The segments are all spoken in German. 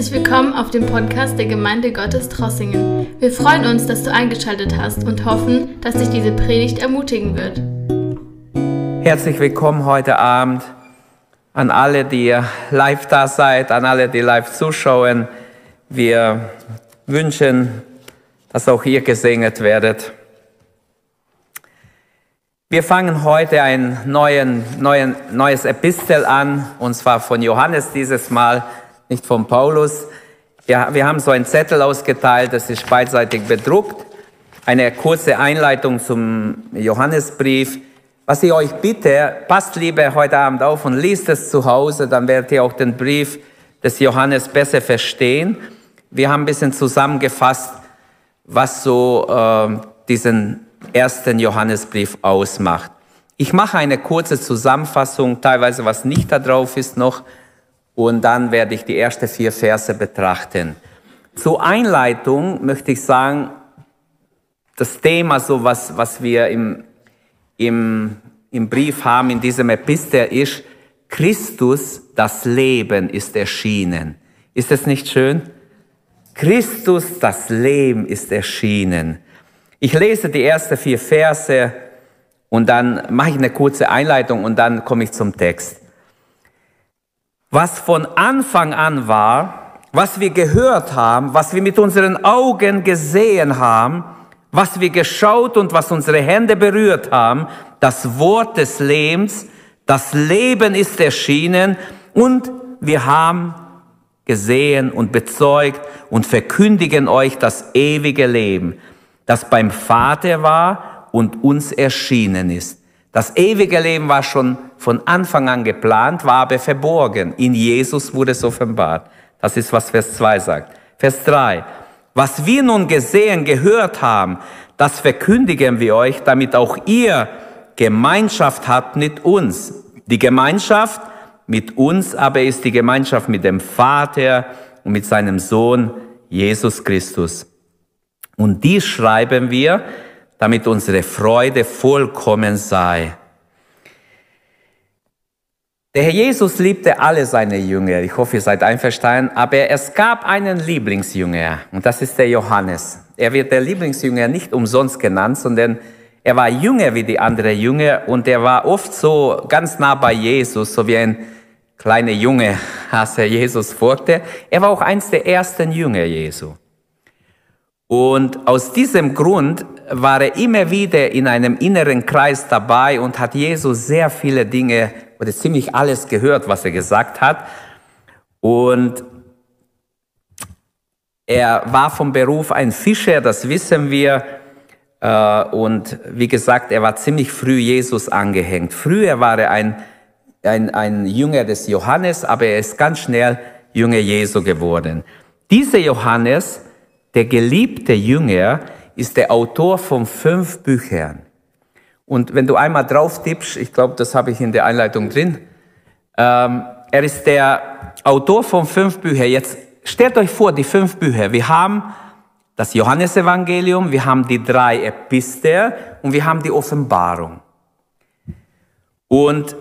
Herzlich willkommen auf dem Podcast der Gemeinde Gottes Trossingen. Wir freuen uns, dass du eingeschaltet hast und hoffen, dass dich diese Predigt ermutigen wird. Herzlich willkommen heute Abend an alle, die live da seid, an alle, die live zuschauen. Wir wünschen, dass auch ihr gesegnet werdet. Wir fangen heute ein neuen, neuen, neues Epistel an, und zwar von Johannes dieses Mal, nicht von Paulus. Ja, wir haben so einen Zettel ausgeteilt, das ist beidseitig bedruckt. Eine kurze Einleitung zum Johannesbrief. Was ich euch bitte, passt lieber heute Abend auf und liest es zu Hause, dann werdet ihr auch den Brief des Johannes besser verstehen. Wir haben ein bisschen zusammengefasst, was so äh, diesen ersten Johannesbrief ausmacht. Ich mache eine kurze Zusammenfassung, teilweise was nicht da drauf ist noch, und dann werde ich die ersten vier Verse betrachten. Zur Einleitung möchte ich sagen, das Thema, so was, was wir im, im, im Brief haben, in diesem Epistel, ist, Christus, das Leben ist erschienen. Ist es nicht schön? Christus, das Leben ist erschienen. Ich lese die ersten vier Verse und dann mache ich eine kurze Einleitung und dann komme ich zum Text. Was von Anfang an war, was wir gehört haben, was wir mit unseren Augen gesehen haben, was wir geschaut und was unsere Hände berührt haben, das Wort des Lebens, das Leben ist erschienen und wir haben gesehen und bezeugt und verkündigen euch das ewige Leben das beim Vater war und uns erschienen ist. Das ewige Leben war schon von Anfang an geplant, war aber verborgen. In Jesus wurde es offenbart. Das ist, was Vers 2 sagt. Vers 3. Was wir nun gesehen, gehört haben, das verkündigen wir euch, damit auch ihr Gemeinschaft habt mit uns. Die Gemeinschaft mit uns aber ist die Gemeinschaft mit dem Vater und mit seinem Sohn Jesus Christus. Und dies schreiben wir, damit unsere Freude vollkommen sei. Der Herr Jesus liebte alle seine Jünger. Ich hoffe, ihr seid einverstanden. Aber es gab einen Lieblingsjünger und das ist der Johannes. Er wird der Lieblingsjünger nicht umsonst genannt, sondern er war jünger wie die anderen Jünger und er war oft so ganz nah bei Jesus, so wie ein kleiner Junge, als er Jesus folgte. Er war auch eins der ersten Jünger Jesu. Und aus diesem Grund war er immer wieder in einem inneren Kreis dabei und hat Jesus sehr viele Dinge oder ziemlich alles gehört, was er gesagt hat. Und er war vom Beruf ein Fischer, das wissen wir. Äh, und wie gesagt, er war ziemlich früh Jesus angehängt. Früher war er ein, ein, ein Jünger des Johannes, aber er ist ganz schnell Jünger Jesu geworden. Dieser Johannes, der geliebte Jünger ist der Autor von fünf Büchern. Und wenn du einmal drauf tippst, ich glaube, das habe ich in der Einleitung drin, ähm, er ist der Autor von fünf Büchern. Jetzt stellt euch vor, die fünf Bücher. Wir haben das Johannesevangelium, wir haben die drei Epistel und wir haben die Offenbarung. Und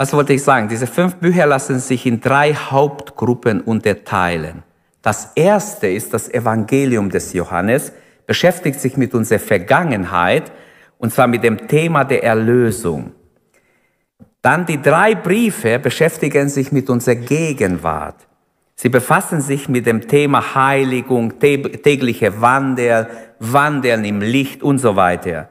Was wollte ich sagen? Diese fünf Bücher lassen sich in drei Hauptgruppen unterteilen. Das erste ist das Evangelium des Johannes, beschäftigt sich mit unserer Vergangenheit und zwar mit dem Thema der Erlösung. Dann die drei Briefe beschäftigen sich mit unserer Gegenwart. Sie befassen sich mit dem Thema Heiligung, tägliche Wandel, Wandeln im Licht und so weiter.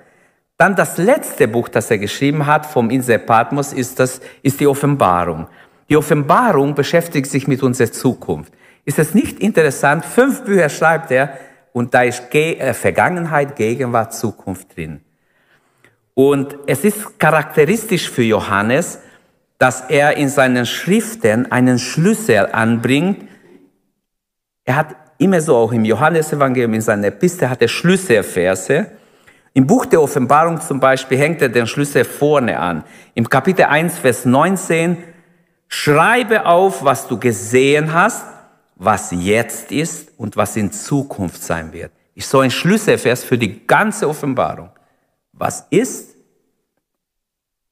Dann das letzte Buch, das er geschrieben hat vom Insel Patmos, ist, das, ist die Offenbarung. Die Offenbarung beschäftigt sich mit unserer Zukunft. Ist es nicht interessant? Fünf Bücher schreibt er und da ist äh, Vergangenheit, Gegenwart, Zukunft drin. Und es ist charakteristisch für Johannes, dass er in seinen Schriften einen Schlüssel anbringt. Er hat immer so auch im Johannesevangelium, in seiner Epistel hat er Schlüsselverse. Im Buch der Offenbarung zum Beispiel hängt er den Schlüssel vorne an. Im Kapitel 1, Vers 19, schreibe auf, was du gesehen hast, was jetzt ist und was in Zukunft sein wird. Ist so ein Schlüsselvers für die ganze Offenbarung. Was ist,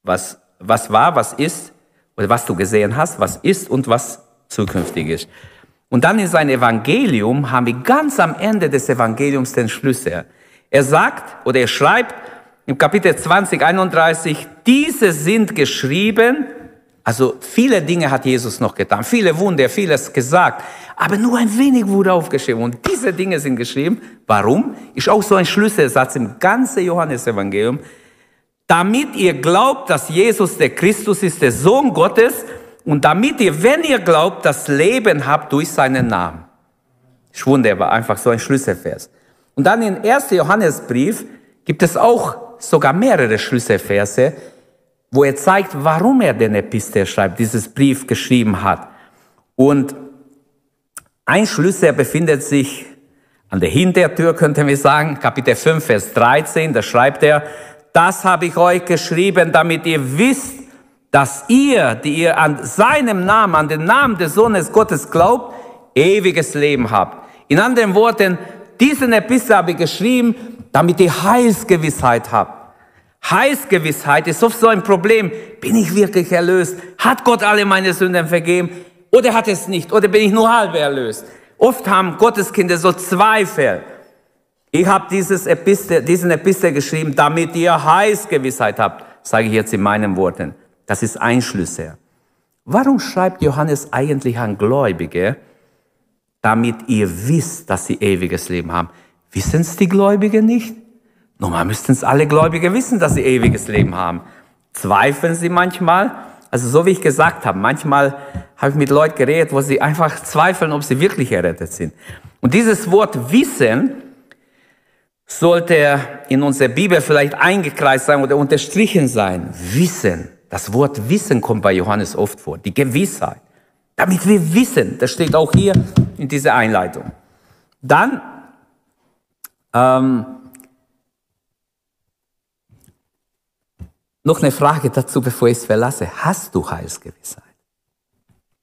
was was war, was ist, oder was du gesehen hast, was ist und was zukünftig ist. Und dann in sein Evangelium haben wir ganz am Ende des Evangeliums den Schlüssel. Er sagt oder er schreibt im Kapitel 20, 31, diese sind geschrieben, also viele Dinge hat Jesus noch getan, viele Wunder, vieles gesagt, aber nur ein wenig wurde aufgeschrieben. Und diese Dinge sind geschrieben. Warum? Ist auch so ein Schlüsselsatz im ganzen Johannesevangelium. Damit ihr glaubt, dass Jesus der Christus ist, der Sohn Gottes, und damit ihr, wenn ihr glaubt, das Leben habt durch seinen Namen. Ist wunderbar, einfach so ein Schlüsselvers. Und dann im 1. Johannesbrief gibt es auch sogar mehrere Schlüsselverse, wo er zeigt, warum er den Epistel schreibt, dieses Brief geschrieben hat. Und ein Schlüssel befindet sich an der Hintertür, könnten wir sagen, Kapitel 5, Vers 13, da schreibt er, das habe ich euch geschrieben, damit ihr wisst, dass ihr, die ihr an seinem Namen, an den Namen des Sohnes Gottes glaubt, ewiges Leben habt. In anderen Worten, diesen Epistel habe ich geschrieben, damit ihr Heilsgewissheit habt. Heilsgewissheit ist oft so ein Problem. Bin ich wirklich erlöst? Hat Gott alle meine Sünden vergeben? Oder hat es nicht? Oder bin ich nur halb erlöst? Oft haben Gotteskinder so Zweifel. Ich habe dieses Epistel, diesen Epistel geschrieben, damit ihr Heilsgewissheit habt, sage ich jetzt in meinen Worten. Das ist ein Schlüssel. Warum schreibt Johannes eigentlich an Gläubige, damit ihr wisst, dass sie ewiges Leben haben? Wissen es die Gläubigen nicht? Normal müssten es alle Gläubige wissen, dass sie ewiges Leben haben. Zweifeln sie manchmal? Also so wie ich gesagt habe, manchmal habe ich mit Leuten geredet, wo sie einfach zweifeln, ob sie wirklich errettet sind. Und dieses Wort Wissen sollte in unserer Bibel vielleicht eingekreist sein oder unterstrichen sein. Wissen. Das Wort Wissen kommt bei Johannes oft vor. Die Gewissheit. Damit wir wissen. Das steht auch hier in dieser Einleitung. Dann ähm, noch eine Frage dazu, bevor ich es verlasse. Hast du Heilsgewissheit?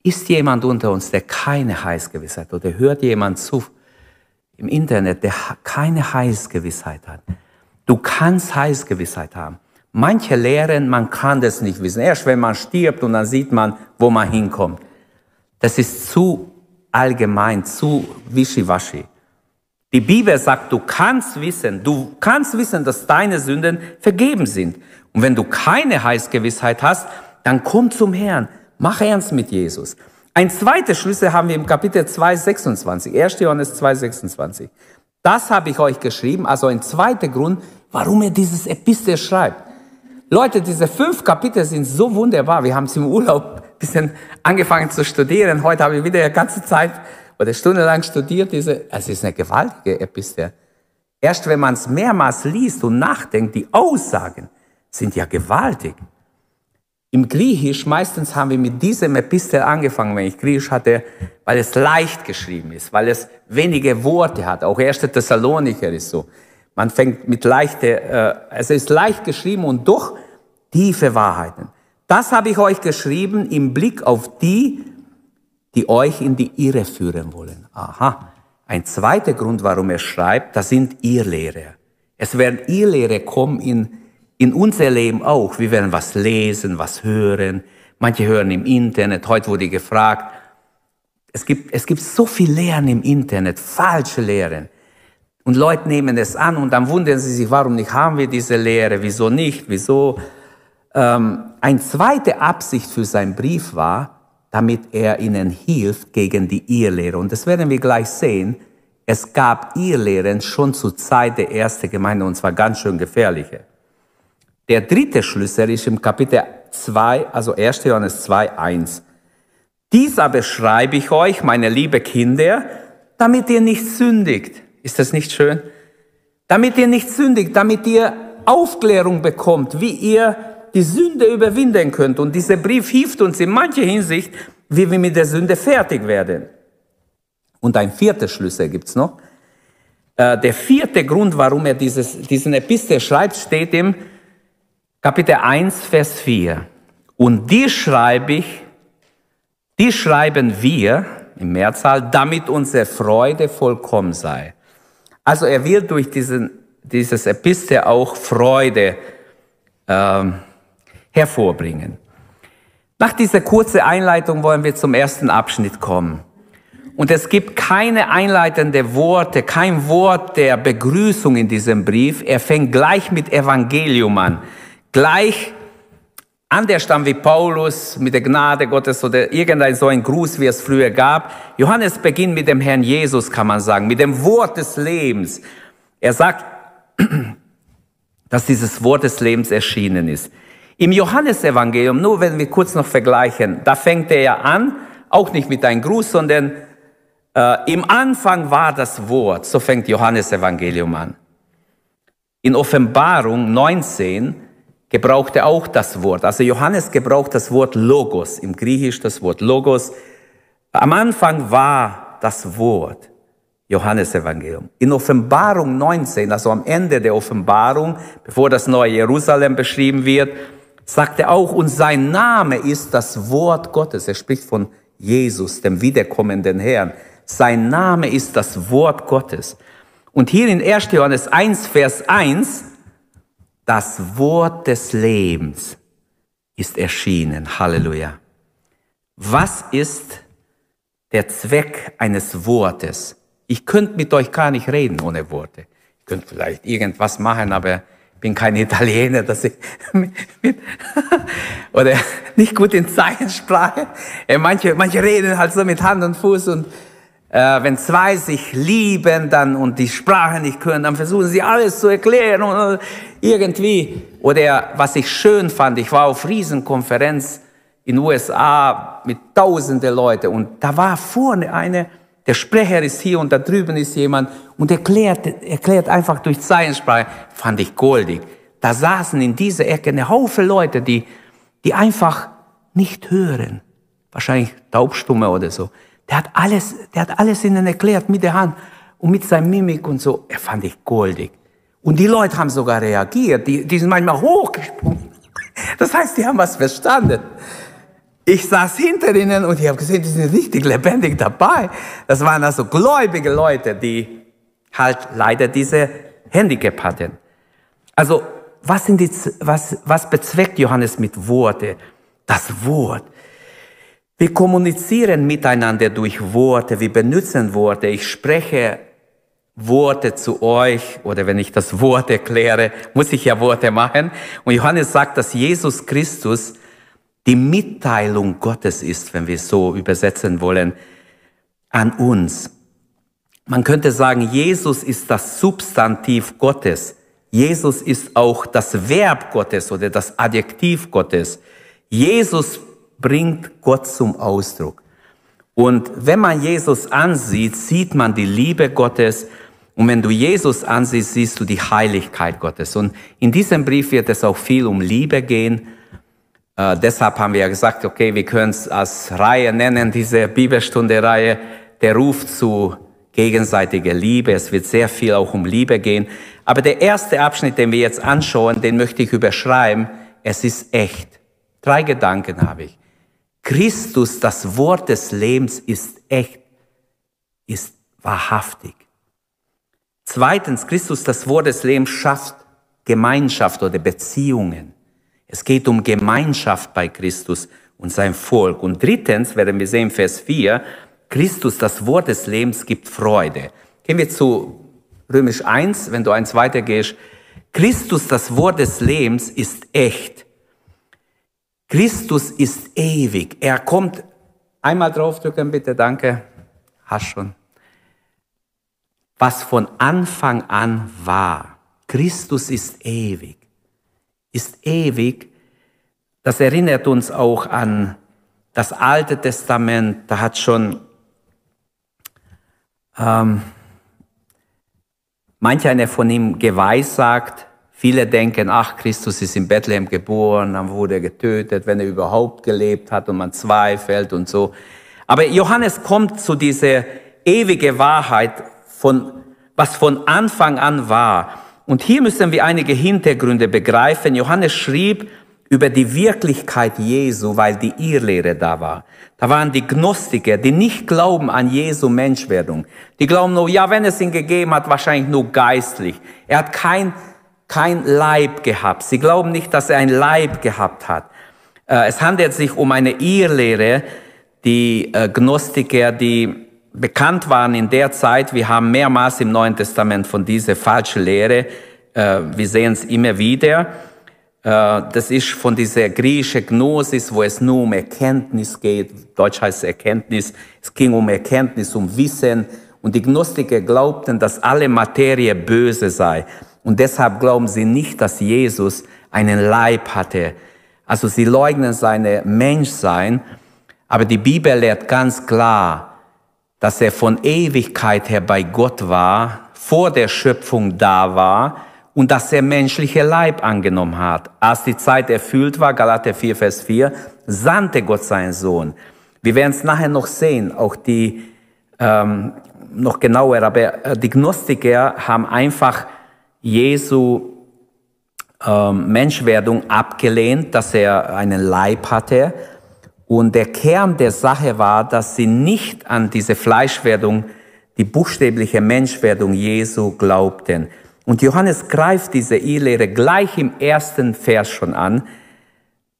Ist jemand unter uns, der keine Heilsgewissheit hat? Oder hört jemand zu, im Internet, der keine Heilsgewissheit hat. Du kannst Heilsgewissheit haben. Manche lehren, man kann das nicht wissen. Erst wenn man stirbt und dann sieht man, wo man hinkommt. Das ist zu allgemein, zu wischiwaschi. Die Bibel sagt, du kannst wissen, du kannst wissen, dass deine Sünden vergeben sind. Und wenn du keine Heilsgewissheit hast, dann komm zum Herrn. Mach ernst mit Jesus. Ein zweiter Schlüssel haben wir im Kapitel 2, 26. 1. Johannes 2, 26. Das habe ich euch geschrieben, also ein zweiter Grund, warum er dieses Epistel schreibt. Leute, diese fünf Kapitel sind so wunderbar. Wir haben es im Urlaub bisschen angefangen zu studieren. Heute habe ich wieder eine ganze Zeit oder stundenlang studiert. Diese, es ist eine gewaltige Epistel. Erst wenn man es mehrmals liest und nachdenkt, die Aussagen sind ja gewaltig. Im Griechisch, meistens haben wir mit diesem Epistel angefangen, wenn ich Griechisch hatte, weil es leicht geschrieben ist, weil es wenige Worte hat. Auch 1. Thessalonicher ist so. Man fängt mit leichte, äh, es ist leicht geschrieben und doch tiefe Wahrheiten. Das habe ich euch geschrieben im Blick auf die, die euch in die Irre führen wollen. Aha. Ein zweiter Grund, warum er schreibt, das sind Irrlehrer. Es werden Irrlehrer kommen in in unser Leben auch. Wir werden was lesen, was hören. Manche hören im Internet. Heute wurde gefragt. Es gibt, es gibt so viel Lehren im Internet, falsche Lehren. Und Leute nehmen es an und dann wundern sie sich, warum nicht haben wir diese Lehre, wieso nicht, wieso. Ähm, eine zweite Absicht für seinen Brief war, damit er ihnen hilft gegen die Irrlehre. Und das werden wir gleich sehen. Es gab Irrlehren schon zur Zeit der ersten Gemeinde und zwar ganz schön gefährliche. Der dritte Schlüssel ist im Kapitel 2, also 1. Johannes 2, 1. Dies aber schreibe ich euch, meine liebe Kinder, damit ihr nicht sündigt. Ist das nicht schön? Damit ihr nicht sündigt, damit ihr Aufklärung bekommt, wie ihr die Sünde überwinden könnt. Und dieser Brief hilft uns in mancher Hinsicht, wie wir mit der Sünde fertig werden. Und ein vierter Schlüssel gibt's noch. Äh, der vierte Grund, warum er dieses, diesen Epistel schreibt, steht im Kapitel 1, Vers 4. Und die schreibe ich, die schreiben wir im Mehrzahl, damit unsere Freude vollkommen sei. Also er will durch diesen, dieses Epistel auch Freude ähm, hervorbringen. Nach dieser kurzen Einleitung wollen wir zum ersten Abschnitt kommen. Und es gibt keine einleitende Worte, kein Wort der Begrüßung in diesem Brief. Er fängt gleich mit Evangelium an. Gleich an der Stamm wie Paulus mit der Gnade Gottes oder irgendein so ein Gruß, wie es früher gab. Johannes beginnt mit dem Herrn Jesus, kann man sagen, mit dem Wort des Lebens. Er sagt, dass dieses Wort des Lebens erschienen ist. Im Johannesevangelium, nur wenn wir kurz noch vergleichen, da fängt er ja an, auch nicht mit einem Gruß, sondern äh, im Anfang war das Wort, so fängt Johannesevangelium an. In Offenbarung 19 gebraucht er auch das Wort. Also Johannes gebraucht das Wort Logos, im Griechisch das Wort Logos. Am Anfang war das Wort. Johannesevangelium. In Offenbarung 19, also am Ende der Offenbarung, bevor das neue Jerusalem beschrieben wird, sagt er auch, und sein Name ist das Wort Gottes. Er spricht von Jesus, dem wiederkommenden Herrn. Sein Name ist das Wort Gottes. Und hier in 1. Johannes 1, Vers 1, das Wort des Lebens ist erschienen. Halleluja. Was ist der Zweck eines Wortes? Ich könnte mit euch gar nicht reden ohne Worte. Ich könnte vielleicht irgendwas machen, aber bin kein Italiener, dass ich mit, oder nicht gut in Zeichensprache. Manche, manche reden halt so mit Hand und Fuß und äh, wenn zwei sich lieben dann und die Sprache nicht können, dann versuchen sie alles zu erklären und irgendwie. Oder was ich schön fand, ich war auf Riesenkonferenz in USA mit tausende Leute und da war vorne eine, der Sprecher ist hier und da drüben ist jemand und erklärt, erklärt einfach durch Zeichensprache, fand ich goldig. Da saßen in dieser Ecke eine Haufe Leute, die, die einfach nicht hören. Wahrscheinlich Taubstumme oder so. Der hat alles, der hat alles ihnen erklärt mit der Hand und mit seinem Mimik und so. Er fand ich goldig. Und die Leute haben sogar reagiert. Die, die sind manchmal hochgesprungen. Das heißt, die haben was verstanden. Ich saß hinter ihnen und ich habe gesehen, die sind richtig lebendig dabei. Das waren also gläubige Leute, die halt leider diese Handicap hatten. Also, was, sind die, was, was bezweckt Johannes mit Worte? Das Wort. Wir kommunizieren miteinander durch Worte, wir benutzen Worte. Ich spreche Worte zu euch oder wenn ich das Wort erkläre, muss ich ja Worte machen. Und Johannes sagt, dass Jesus Christus die Mitteilung Gottes ist, wenn wir es so übersetzen wollen, an uns. Man könnte sagen, Jesus ist das Substantiv Gottes. Jesus ist auch das Verb Gottes oder das Adjektiv Gottes. Jesus bringt Gott zum Ausdruck. Und wenn man Jesus ansieht, sieht man die Liebe Gottes. Und wenn du Jesus ansiehst, siehst du die Heiligkeit Gottes. Und in diesem Brief wird es auch viel um Liebe gehen. Äh, deshalb haben wir ja gesagt, okay, wir können es als Reihe nennen, diese Bibelstunde-Reihe, der Ruf zu gegenseitiger Liebe. Es wird sehr viel auch um Liebe gehen. Aber der erste Abschnitt, den wir jetzt anschauen, den möchte ich überschreiben. Es ist echt. Drei Gedanken habe ich. Christus, das Wort des Lebens, ist echt, ist wahrhaftig. Zweitens, Christus, das Wort des Lebens, schafft Gemeinschaft oder Beziehungen. Es geht um Gemeinschaft bei Christus und sein Volk. Und drittens, werden wir sehen, Vers 4, Christus, das Wort des Lebens, gibt Freude. Gehen wir zu Römisch 1, wenn du eins weitergehst. Christus, das Wort des Lebens, ist echt. Christus ist ewig. Er kommt, einmal draufdrücken bitte, danke. Hast schon. Was von Anfang an war. Christus ist ewig. Ist ewig. Das erinnert uns auch an das Alte Testament. Da hat schon ähm, manch einer von ihm geweissagt, Viele denken, ach, Christus ist in Bethlehem geboren, dann wurde er getötet, wenn er überhaupt gelebt hat und man zweifelt und so. Aber Johannes kommt zu dieser ewige Wahrheit von, was von Anfang an war. Und hier müssen wir einige Hintergründe begreifen. Johannes schrieb über die Wirklichkeit Jesu, weil die Irrlehre da war. Da waren die Gnostiker, die nicht glauben an Jesu Menschwerdung. Die glauben nur, ja, wenn es ihn gegeben hat, wahrscheinlich nur geistlich. Er hat kein kein Leib gehabt. Sie glauben nicht, dass er ein Leib gehabt hat. Äh, es handelt sich um eine Irrlehre, die äh, Gnostiker, die bekannt waren in der Zeit. Wir haben mehrmals im Neuen Testament von dieser falschen Lehre, äh, wir sehen es immer wieder. Das ist von dieser griechischen Gnosis, wo es nur um Erkenntnis geht. Deutsch heißt Erkenntnis. Es ging um Erkenntnis, um Wissen. Und die Gnostiker glaubten, dass alle Materie böse sei. Und deshalb glauben sie nicht, dass Jesus einen Leib hatte. Also sie leugnen seine Menschsein. Aber die Bibel lehrt ganz klar, dass er von Ewigkeit her bei Gott war, vor der Schöpfung da war und dass er menschliche Leib angenommen hat. Als die Zeit erfüllt war, Galater 4, Vers 4, sandte Gott seinen Sohn. Wir werden es nachher noch sehen, auch die ähm, noch genauer, aber äh, die Gnostiker haben einfach Jesu ähm, Menschwerdung abgelehnt, dass er einen Leib hatte. Und der Kern der Sache war, dass sie nicht an diese Fleischwerdung, die buchstäbliche Menschwerdung Jesu glaubten. Und Johannes greift diese Irrlehre gleich im ersten Vers schon an.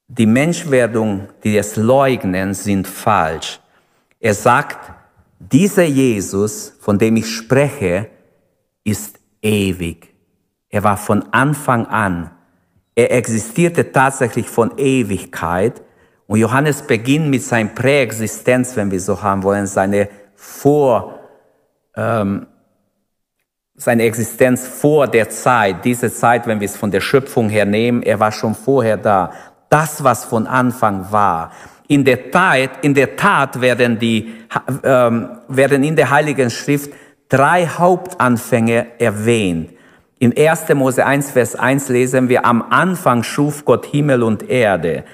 Die Menschwerdung, die es leugnen, sind falsch. Er sagt, dieser Jesus, von dem ich spreche, ist ewig. Er war von Anfang an. Er existierte tatsächlich von Ewigkeit. Und Johannes beginnt mit seiner Präexistenz, wenn wir so haben wollen, seine Vor, ähm, seine Existenz vor der Zeit, diese Zeit, wenn wir es von der Schöpfung her nehmen, er war schon vorher da. Das, was von Anfang war. In der Tat, in der Tat werden, die, ähm, werden in der Heiligen Schrift drei Hauptanfänge erwähnt. In 1. Mose 1, Vers 1 lesen wir, am Anfang schuf Gott Himmel und Erde.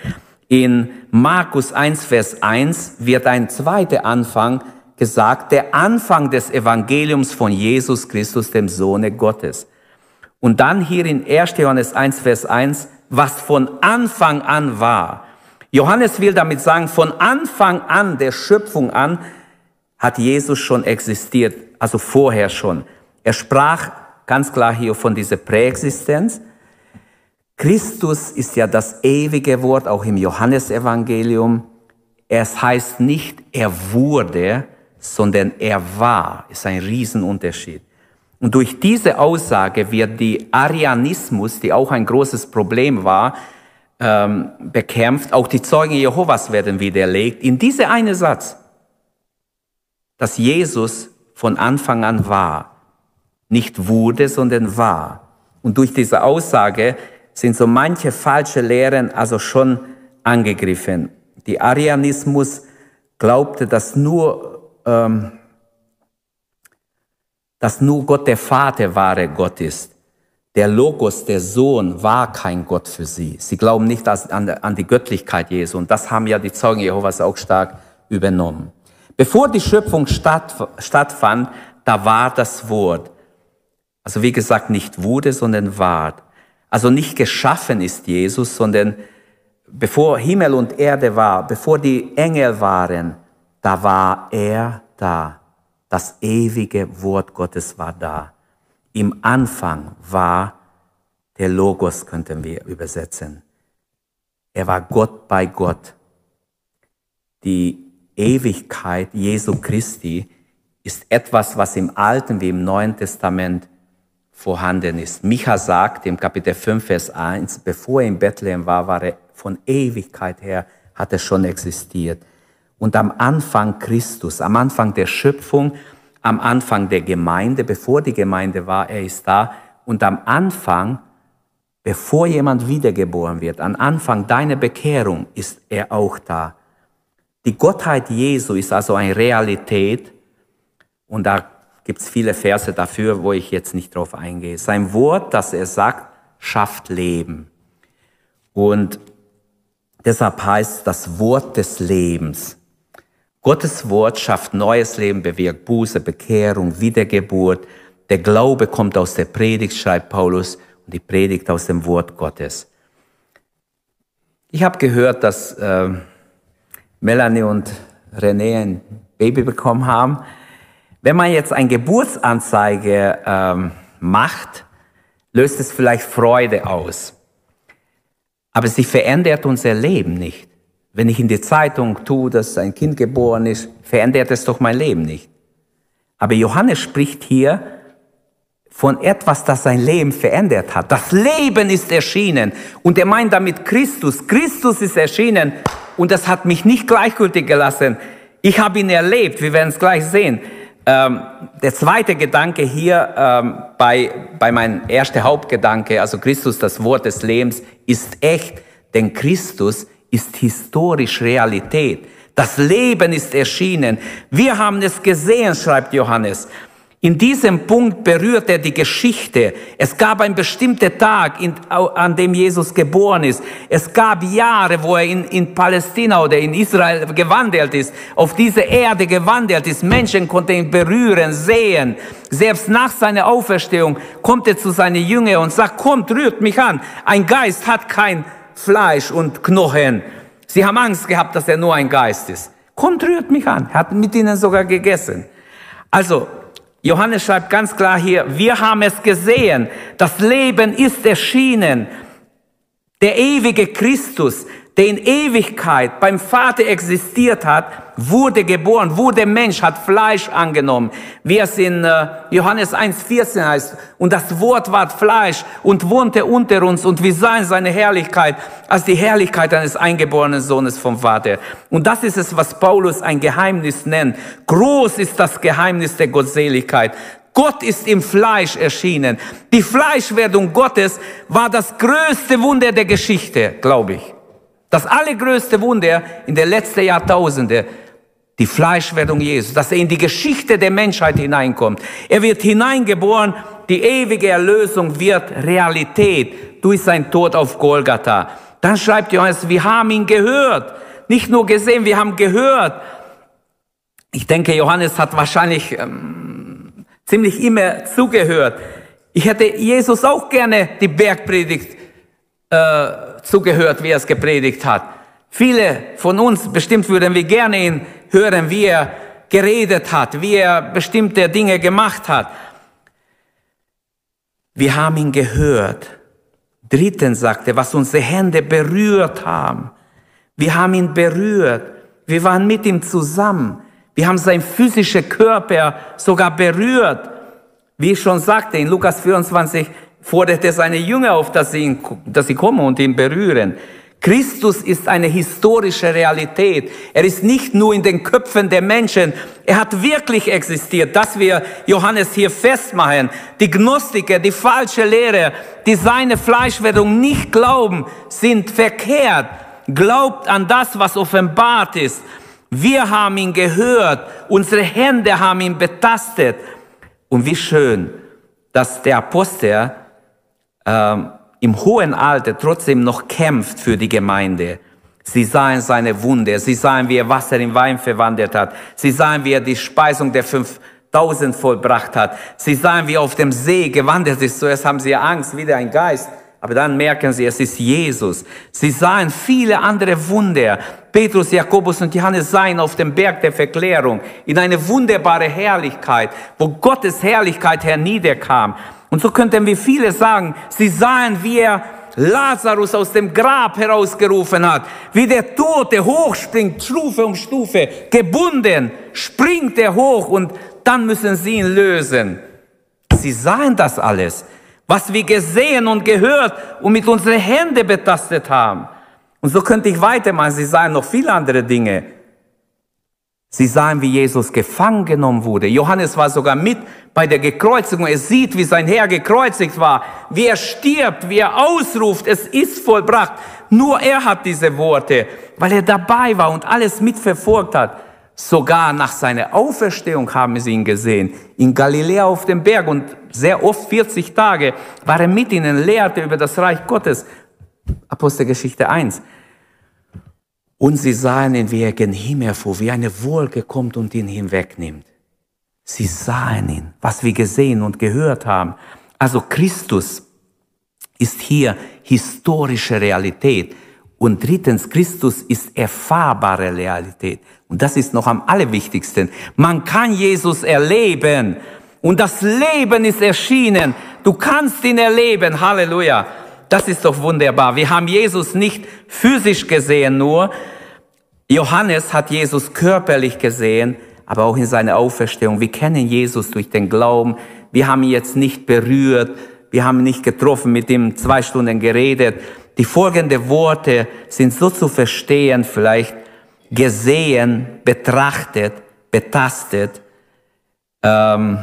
In Markus 1, Vers 1 wird ein zweiter Anfang gesagt, der Anfang des Evangeliums von Jesus Christus, dem Sohne Gottes. Und dann hier in 1. Johannes 1, Vers 1, was von Anfang an war. Johannes will damit sagen, von Anfang an der Schöpfung an hat Jesus schon existiert, also vorher schon. Er sprach ganz klar hier von dieser Präexistenz. Christus ist ja das ewige Wort, auch im Johannesevangelium. Es heißt nicht, er wurde, sondern er war. Ist ein Riesenunterschied. Und durch diese Aussage wird die Arianismus, die auch ein großes Problem war, ähm, bekämpft. Auch die Zeugen Jehovas werden widerlegt. In diese eine Satz, dass Jesus von Anfang an war. Nicht wurde, sondern war. Und durch diese Aussage sind so manche falsche Lehren also schon angegriffen. Die Arianismus glaubte, dass nur, ähm, dass nur Gott der Vater wahre Gott ist. Der Logos, der Sohn, war kein Gott für sie. Sie glauben nicht an die Göttlichkeit Jesu. Und das haben ja die Zeugen Jehovas auch stark übernommen. Bevor die Schöpfung stattfand, da war das Wort. Also wie gesagt, nicht wurde, sondern war. Also nicht geschaffen ist Jesus, sondern bevor Himmel und Erde war, bevor die Engel waren, da war er da. Das ewige Wort Gottes war da. Im Anfang war der Logos, könnten wir übersetzen. Er war Gott bei Gott. Die Ewigkeit Jesu Christi ist etwas, was im Alten wie im Neuen Testament vorhanden ist. Micha sagt im Kapitel 5, Vers 1, bevor er in Bethlehem war, war er von Ewigkeit her, hat er schon existiert. Und am Anfang Christus, am Anfang der Schöpfung, am Anfang der Gemeinde, bevor die Gemeinde war, er ist da. Und am Anfang, bevor jemand wiedergeboren wird, am Anfang deiner Bekehrung ist er auch da. Die Gottheit Jesu ist also eine Realität und da gibt es viele Verse dafür, wo ich jetzt nicht drauf eingehe. Sein Wort, das er sagt, schafft Leben. Und deshalb heißt das Wort des Lebens. Gottes Wort schafft neues Leben, bewirkt Buße, Bekehrung, Wiedergeburt. Der Glaube kommt aus der Predigt, schreibt Paulus, und die Predigt aus dem Wort Gottes. Ich habe gehört, dass äh, Melanie und René ein Baby bekommen haben. Wenn man jetzt eine Geburtsanzeige ähm, macht, löst es vielleicht Freude aus. Aber sie verändert unser Leben nicht. Wenn ich in die Zeitung tue, dass ein Kind geboren ist, verändert es doch mein Leben nicht. Aber Johannes spricht hier von etwas, das sein Leben verändert hat. Das Leben ist erschienen. Und er meint damit Christus. Christus ist erschienen. Und das hat mich nicht gleichgültig gelassen. Ich habe ihn erlebt. Wir werden es gleich sehen. Ähm, der zweite Gedanke hier ähm, bei, bei meinem ersten Hauptgedanke, also Christus, das Wort des Lebens, ist echt, denn Christus ist historisch Realität. Das Leben ist erschienen. Wir haben es gesehen, schreibt Johannes. In diesem Punkt berührt er die Geschichte. Es gab einen bestimmten Tag, an dem Jesus geboren ist. Es gab Jahre, wo er in, in Palästina oder in Israel gewandelt ist, auf diese Erde gewandelt ist. Menschen konnten ihn berühren, sehen. Selbst nach seiner Auferstehung kommt er zu seinen Jüngern und sagt, kommt, rührt mich an. Ein Geist hat kein Fleisch und Knochen. Sie haben Angst gehabt, dass er nur ein Geist ist. Kommt, rührt mich an. Er hat mit ihnen sogar gegessen. Also, Johannes schreibt ganz klar hier, wir haben es gesehen, das Leben ist erschienen. Der ewige Christus, der in Ewigkeit beim Vater existiert hat, wurde geboren, wurde Mensch, hat Fleisch angenommen, wie es in äh, Johannes 1,14 heißt. Und das Wort ward Fleisch und wohnte unter uns und wir sahen seine Herrlichkeit als die Herrlichkeit eines eingeborenen Sohnes vom Vater. Und das ist es, was Paulus ein Geheimnis nennt. Groß ist das Geheimnis der Gottseligkeit. Gott ist im Fleisch erschienen. Die Fleischwerdung Gottes war das größte Wunder der Geschichte, glaube ich. Das allergrößte Wunder in den letzten Jahrtausenden, die Fleischwerdung Jesus, dass er in die Geschichte der Menschheit hineinkommt. Er wird hineingeboren, die ewige Erlösung wird Realität durch sein Tod auf Golgatha. Dann schreibt Johannes, wir haben ihn gehört, nicht nur gesehen, wir haben gehört. Ich denke, Johannes hat wahrscheinlich ähm, ziemlich immer zugehört. Ich hätte Jesus auch gerne die Bergpredigt äh, zugehört, wie er es gepredigt hat. Viele von uns, bestimmt würden wir gerne ihn hören, wie er geredet hat, wie er bestimmte Dinge gemacht hat. Wir haben ihn gehört. Drittens sagte, was unsere Hände berührt haben. Wir haben ihn berührt. Wir waren mit ihm zusammen. Wir haben sein physischer Körper sogar berührt. Wie ich schon sagte, in Lukas 24 fordert er seine Jünger auf, dass sie, ihn, dass sie kommen und ihn berühren. Christus ist eine historische Realität. Er ist nicht nur in den Köpfen der Menschen. Er hat wirklich existiert. dass wir Johannes hier festmachen. Die Gnostiker, die falsche Lehre, die seine Fleischwerdung nicht glauben, sind verkehrt. Glaubt an das, was offenbart ist. Wir haben ihn gehört. Unsere Hände haben ihn betastet. Und wie schön, dass der Apostel im hohen Alter trotzdem noch kämpft für die Gemeinde. Sie sahen seine Wunde, sie sahen, wie er Wasser in Wein verwandelt hat, sie sahen, wie er die Speisung der 5000 vollbracht hat, sie sahen, wie er auf dem See gewandelt ist. Zuerst haben sie Angst, wieder ein Geist, aber dann merken sie, es ist Jesus. Sie sahen viele andere Wunder. Petrus, Jakobus und Johannes sahen auf dem Berg der Verklärung in eine wunderbare Herrlichkeit, wo Gottes Herrlichkeit herniederkam. Und so könnten wir viele sagen, sie sahen, wie er Lazarus aus dem Grab herausgerufen hat, wie der Tote hochspringt, Stufe um Stufe, gebunden, springt er hoch und dann müssen sie ihn lösen. Sie sahen das alles, was wir gesehen und gehört und mit unseren Händen betastet haben. Und so könnte ich weitermachen, sie sahen noch viele andere Dinge. Sie sahen, wie Jesus gefangen genommen wurde. Johannes war sogar mit bei der Gekreuzigung. Er sieht, wie sein Herr gekreuzigt war, wie er stirbt, wie er ausruft, es ist vollbracht. Nur er hat diese Worte, weil er dabei war und alles mitverfolgt hat. Sogar nach seiner Auferstehung haben sie ihn gesehen. In Galiläa auf dem Berg und sehr oft 40 Tage war er mit ihnen, lehrte über das Reich Gottes. Apostelgeschichte 1. Und sie sahen ihn, wie er gen Himmel fuhr, wie eine Wolke kommt und ihn hinwegnimmt. Sie sahen ihn, was wir gesehen und gehört haben. Also Christus ist hier historische Realität. Und drittens, Christus ist erfahrbare Realität. Und das ist noch am allerwichtigsten. Man kann Jesus erleben. Und das Leben ist erschienen. Du kannst ihn erleben. Halleluja. Das ist doch wunderbar. Wir haben Jesus nicht physisch gesehen nur. Johannes hat Jesus körperlich gesehen, aber auch in seiner Auferstehung. Wir kennen Jesus durch den Glauben. Wir haben ihn jetzt nicht berührt. Wir haben ihn nicht getroffen, mit ihm zwei Stunden geredet. Die folgenden Worte sind so zu verstehen, vielleicht gesehen, betrachtet, betastet. Ähm,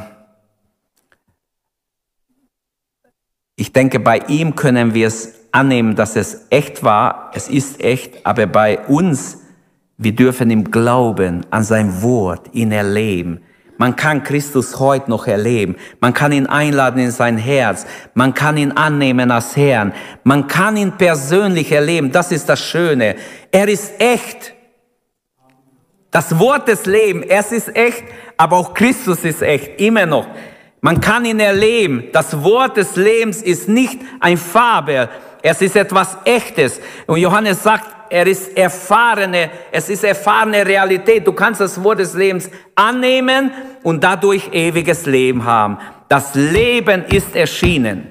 ich denke, bei ihm können wir es annehmen, dass es echt war. Es ist echt, aber bei uns, wir dürfen ihm glauben, an sein Wort, ihn erleben. Man kann Christus heute noch erleben. Man kann ihn einladen in sein Herz. Man kann ihn annehmen als Herrn. Man kann ihn persönlich erleben. Das ist das Schöne. Er ist echt. Das Wort des Lebens, es ist echt, aber auch Christus ist echt, immer noch. Man kann ihn erleben. Das Wort des Lebens ist nicht ein Fabel, es ist etwas Echtes. Und Johannes sagt, er ist erfahrene, es ist erfahrene Realität. Du kannst das Wort des Lebens annehmen und dadurch ewiges Leben haben. Das Leben ist erschienen.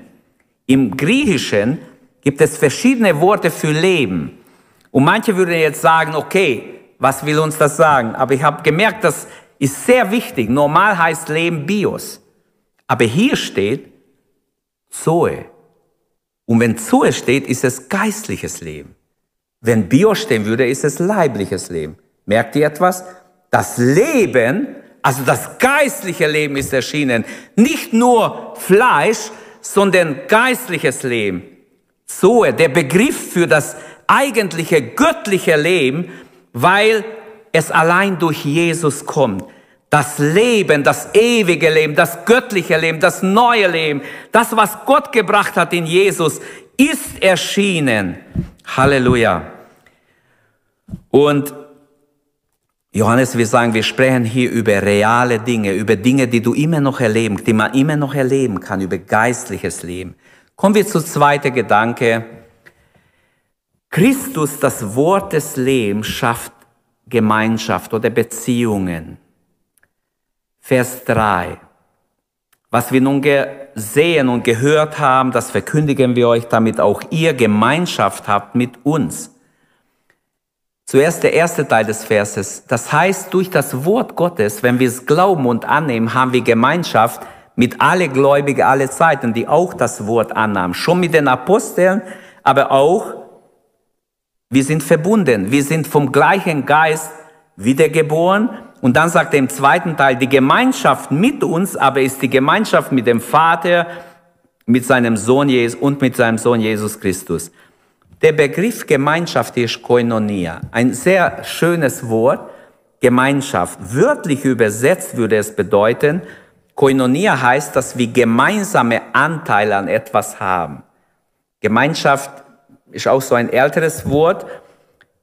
Im Griechischen gibt es verschiedene Worte für Leben. Und manche würden jetzt sagen, okay, was will uns das sagen? Aber ich habe gemerkt, das ist sehr wichtig. Normal heißt Leben Bios. Aber hier steht Zoe. Und wenn Zoe steht, ist es geistliches Leben. Wenn Bio stehen würde, ist es leibliches Leben. Merkt ihr etwas? Das Leben, also das geistliche Leben ist erschienen. Nicht nur Fleisch, sondern geistliches Leben. Zoe, der Begriff für das eigentliche göttliche Leben, weil es allein durch Jesus kommt. Das Leben, das ewige Leben, das göttliche Leben, das neue Leben, das, was Gott gebracht hat in Jesus, ist erschienen. Halleluja. Und Johannes, wir sagen, wir sprechen hier über reale Dinge, über Dinge, die du immer noch erleben, die man immer noch erleben kann, über geistliches Leben. Kommen wir zu zweiter Gedanke. Christus, das Wort des Lebens, schafft Gemeinschaft oder Beziehungen. Vers 3. Was wir nun gesehen und gehört haben, das verkündigen wir euch, damit auch ihr Gemeinschaft habt mit uns. Zuerst der erste Teil des Verses. Das heißt, durch das Wort Gottes, wenn wir es glauben und annehmen, haben wir Gemeinschaft mit alle Gläubigen alle Zeiten, die auch das Wort annahmen. Schon mit den Aposteln, aber auch, wir sind verbunden. Wir sind vom gleichen Geist wiedergeboren und dann sagt er im zweiten Teil, die Gemeinschaft mit uns, aber ist die Gemeinschaft mit dem Vater, mit seinem Sohn Jesus und mit seinem Sohn Jesus Christus. Der Begriff Gemeinschaft ist Koinonia. Ein sehr schönes Wort. Gemeinschaft. Wörtlich übersetzt würde es bedeuten, Koinonia heißt, dass wir gemeinsame Anteile an etwas haben. Gemeinschaft ist auch so ein älteres Wort.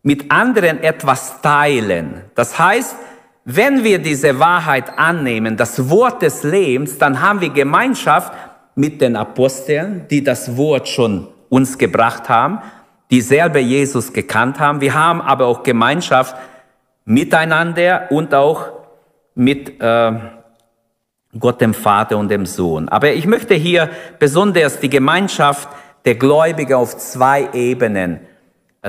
Mit anderen etwas teilen. Das heißt, wenn wir diese Wahrheit annehmen, das Wort des Lebens, dann haben wir Gemeinschaft mit den Aposteln, die das Wort schon uns gebracht haben, die selber Jesus gekannt haben. Wir haben aber auch Gemeinschaft miteinander und auch mit äh, Gott dem Vater und dem Sohn. Aber ich möchte hier besonders die Gemeinschaft der Gläubigen auf zwei Ebenen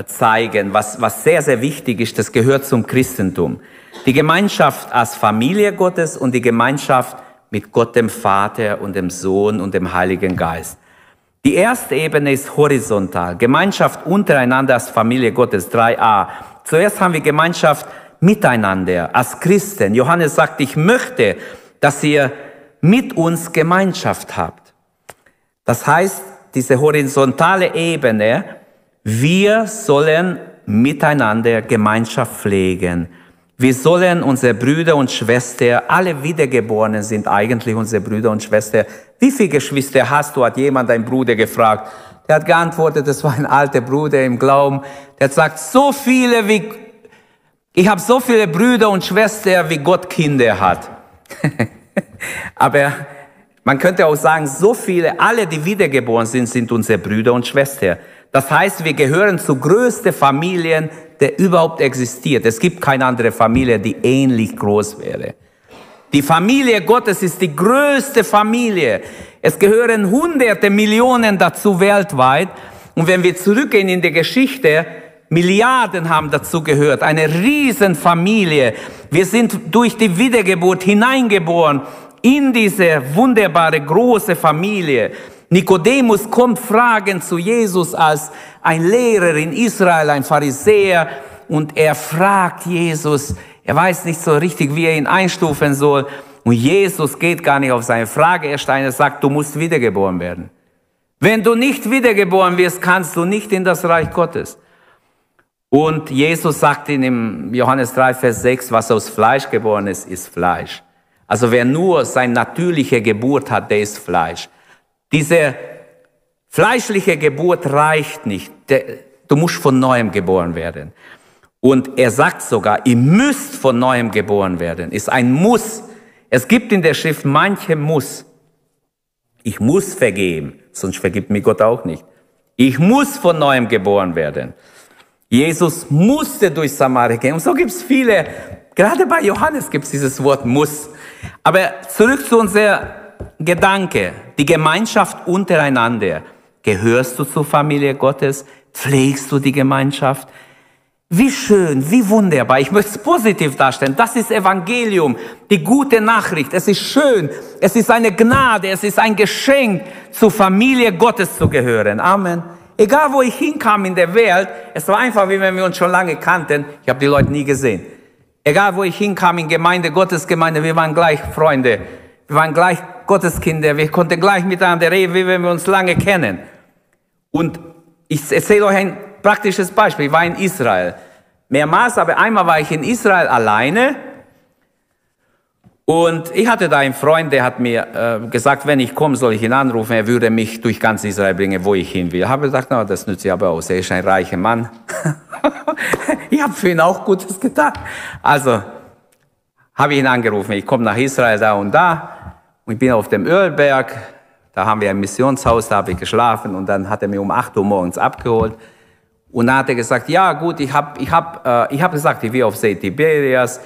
zeigen, was, was sehr, sehr wichtig ist. Das gehört zum Christentum. Die Gemeinschaft als Familie Gottes und die Gemeinschaft mit Gott dem Vater und dem Sohn und dem Heiligen Geist. Die erste Ebene ist horizontal. Gemeinschaft untereinander als Familie Gottes 3a. Zuerst haben wir Gemeinschaft miteinander als Christen. Johannes sagt, ich möchte, dass ihr mit uns Gemeinschaft habt. Das heißt, diese horizontale Ebene, wir sollen miteinander Gemeinschaft pflegen. Wir sollen unsere Brüder und Schwestern, alle Wiedergeborenen sind eigentlich unsere Brüder und Schwestern. Wie viele Geschwister hast du? Hat jemand dein Bruder gefragt. Der hat geantwortet, das war ein alter Bruder im Glauben. Der hat gesagt, so viele wie, ich habe so viele Brüder und Schwestern, wie Gott Kinder hat. Aber man könnte auch sagen, so viele, alle, die wiedergeboren sind, sind unsere Brüder und Schwestern. Das heißt, wir gehören zu größten Familien der überhaupt existiert. Es gibt keine andere Familie, die ähnlich groß wäre. Die Familie Gottes ist die größte Familie. Es gehören hunderte Millionen dazu weltweit. Und wenn wir zurückgehen in die Geschichte, Milliarden haben dazu gehört, eine Riesenfamilie. Wir sind durch die Wiedergeburt hineingeboren in diese wunderbare große Familie. Nikodemus kommt fragen zu Jesus als ein Lehrer in Israel, ein Pharisäer, und er fragt Jesus, er weiß nicht so richtig, wie er ihn einstufen soll. Und Jesus geht gar nicht auf seine Frage er sagt, du musst wiedergeboren werden. Wenn du nicht wiedergeboren wirst, kannst du nicht in das Reich Gottes. Und Jesus sagt in Johannes 3, Vers 6, was aus Fleisch geboren ist, ist Fleisch. Also wer nur seine natürliche Geburt hat, der ist Fleisch. Diese fleischliche Geburt reicht nicht. Du musst von neuem geboren werden. Und er sagt sogar, ihr müsst von neuem geboren werden. Ist ein Muss. Es gibt in der Schrift manche Muss. Ich muss vergeben, sonst vergibt mir Gott auch nicht. Ich muss von neuem geboren werden. Jesus musste durch Samaria gehen. Und so gibt es viele, gerade bei Johannes gibt es dieses Wort muss. Aber zurück zu unser Gedanke, die Gemeinschaft untereinander. Gehörst du zur Familie Gottes? Pflegst du die Gemeinschaft? Wie schön, wie wunderbar. Ich möchte es positiv darstellen. Das ist Evangelium, die gute Nachricht. Es ist schön, es ist eine Gnade, es ist ein Geschenk, zur Familie Gottes zu gehören. Amen. Egal wo ich hinkam in der Welt, es war einfach, wie wenn wir uns schon lange kannten. Ich habe die Leute nie gesehen. Egal wo ich hinkam in Gemeinde, Gottesgemeinde, wir waren gleich Freunde. Wir waren gleich Gotteskinder. Wir konnten gleich miteinander reden, wie wenn wir uns lange kennen. Und ich erzähle euch ein praktisches Beispiel. Ich war in Israel. Mehrmals, aber einmal war ich in Israel alleine und ich hatte da einen Freund, der hat mir äh, gesagt, wenn ich komme, soll ich ihn anrufen. Er würde mich durch ganz Israel bringen, wo ich hin will. Ich habe gesagt, na, das nützt sich aber aus. Er ist ein reicher Mann. ich habe für ihn auch Gutes getan. Also habe ich ihn angerufen. Ich komme nach Israel da und da. Und ich bin auf dem Ölberg. Da haben wir ein Missionshaus, da habe ich geschlafen. Und dann hat er mich um 8 Uhr morgens abgeholt. Und dann hat er gesagt, ja gut, ich habe ich hab, äh, ich hab gesagt, ich will auf See Tiberias